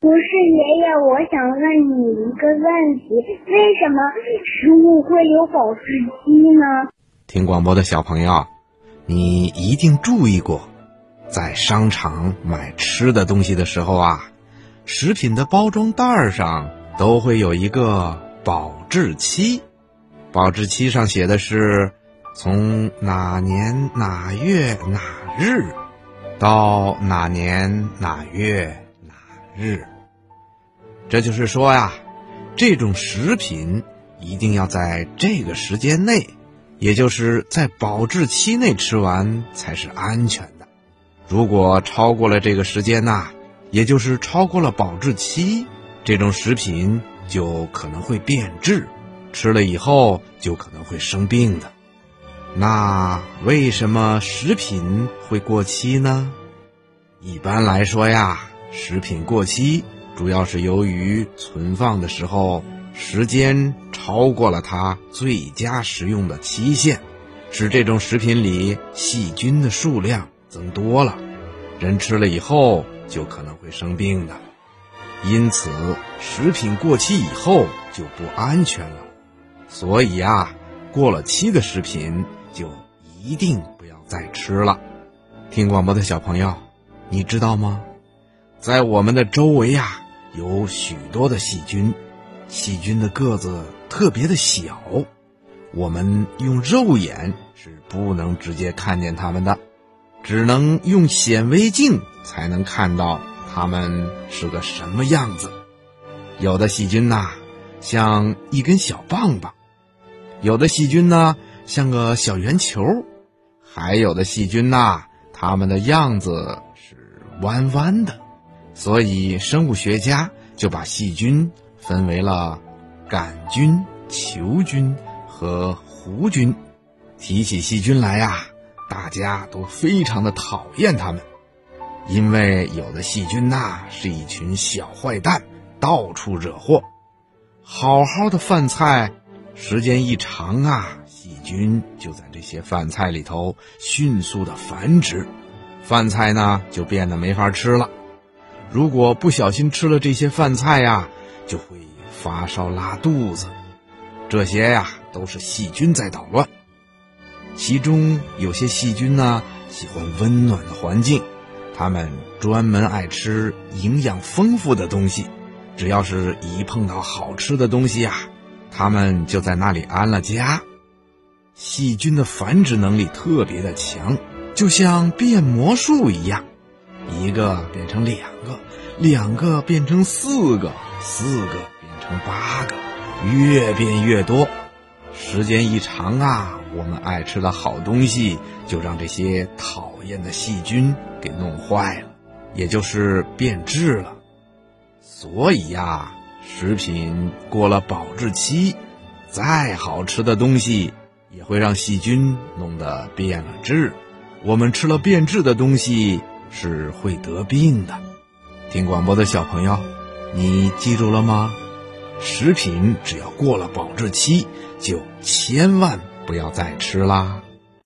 不是爷爷，我想问你一个问题：为什么食物会有保质期呢？听广播的小朋友，你一定注意过，在商场买吃的东西的时候啊，食品的包装袋上都会有一个保质期，保质期上写的是从哪年哪月哪日到哪年哪月。日，这就是说呀，这种食品一定要在这个时间内，也就是在保质期内吃完才是安全的。如果超过了这个时间呐，也就是超过了保质期，这种食品就可能会变质，吃了以后就可能会生病的。那为什么食品会过期呢？一般来说呀。食品过期主要是由于存放的时候时间超过了它最佳食用的期限，使这种食品里细菌的数量增多了，人吃了以后就可能会生病的。因此，食品过期以后就不安全了。所以啊，过了期的食品就一定不要再吃了。听广播的小朋友，你知道吗？在我们的周围呀，有许多的细菌，细菌的个子特别的小，我们用肉眼是不能直接看见它们的，只能用显微镜才能看到它们是个什么样子。有的细菌呐，像一根小棒棒；有的细菌呢，像个小圆球；还有的细菌呐，它们的样子是弯弯的。所以，生物学家就把细菌分为了杆菌、球菌和弧菌。提起细菌来呀，大家都非常的讨厌它们，因为有的细菌呐是一群小坏蛋，到处惹祸。好好的饭菜，时间一长啊，细菌就在这些饭菜里头迅速的繁殖，饭菜呢就变得没法吃了。如果不小心吃了这些饭菜呀，就会发烧拉肚子。这些呀都是细菌在捣乱。其中有些细菌呢喜欢温暖的环境，它们专门爱吃营养丰富的东西。只要是一碰到好吃的东西呀，它们就在那里安了家。细菌的繁殖能力特别的强，就像变魔术一样。一个变成两个，两个变成四个，四个变成八个，越变越多。时间一长啊，我们爱吃的好东西就让这些讨厌的细菌给弄坏了，也就是变质了。所以呀，食品过了保质期，再好吃的东西也会让细菌弄得变了质。我们吃了变质的东西。是会得病的。听广播的小朋友，你记住了吗？食品只要过了保质期，就千万不要再吃啦。